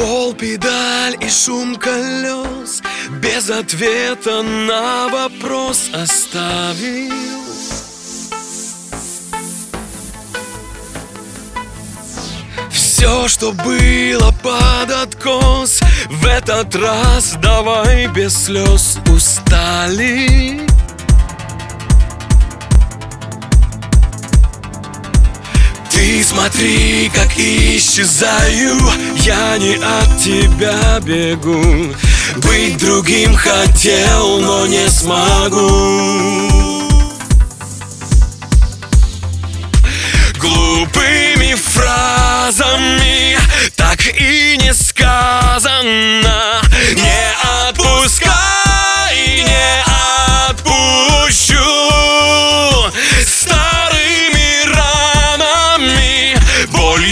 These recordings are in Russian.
пол педаль и шум колес. Без ответа на вопрос оставил. Все, что было под откос В этот раз давай без слез устали смотри, как исчезаю. Я не от тебя бегу. Быть другим хотел, но не смогу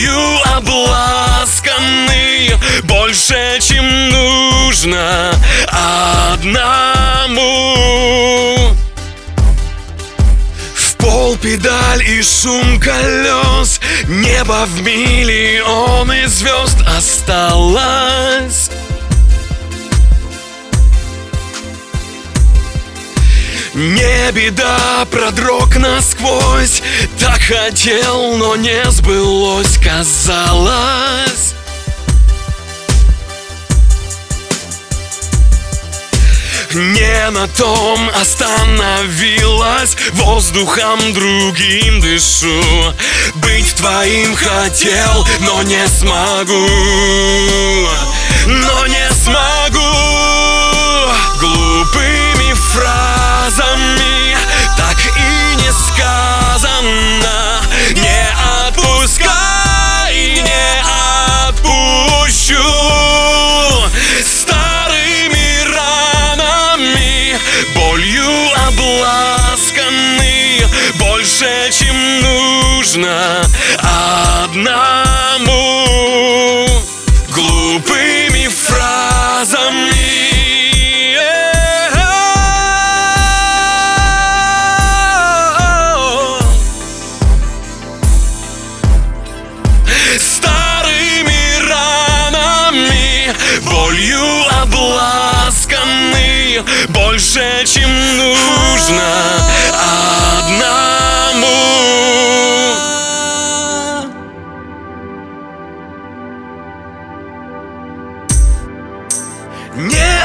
Болью обласканы Больше, чем нужно одному. В пол педаль и шум колес Небо в миллионы звезд осталось Не беда, продрог насквозь. Так хотел, но не сбылось, казалось. Не на том остановилась Воздухом другим дышу. Быть твоим хотел, но не смогу. Но не смогу Больше, чем нужно одному. Глупыми фразами. Старыми ранами Болью обласканы Больше, чем нужно Не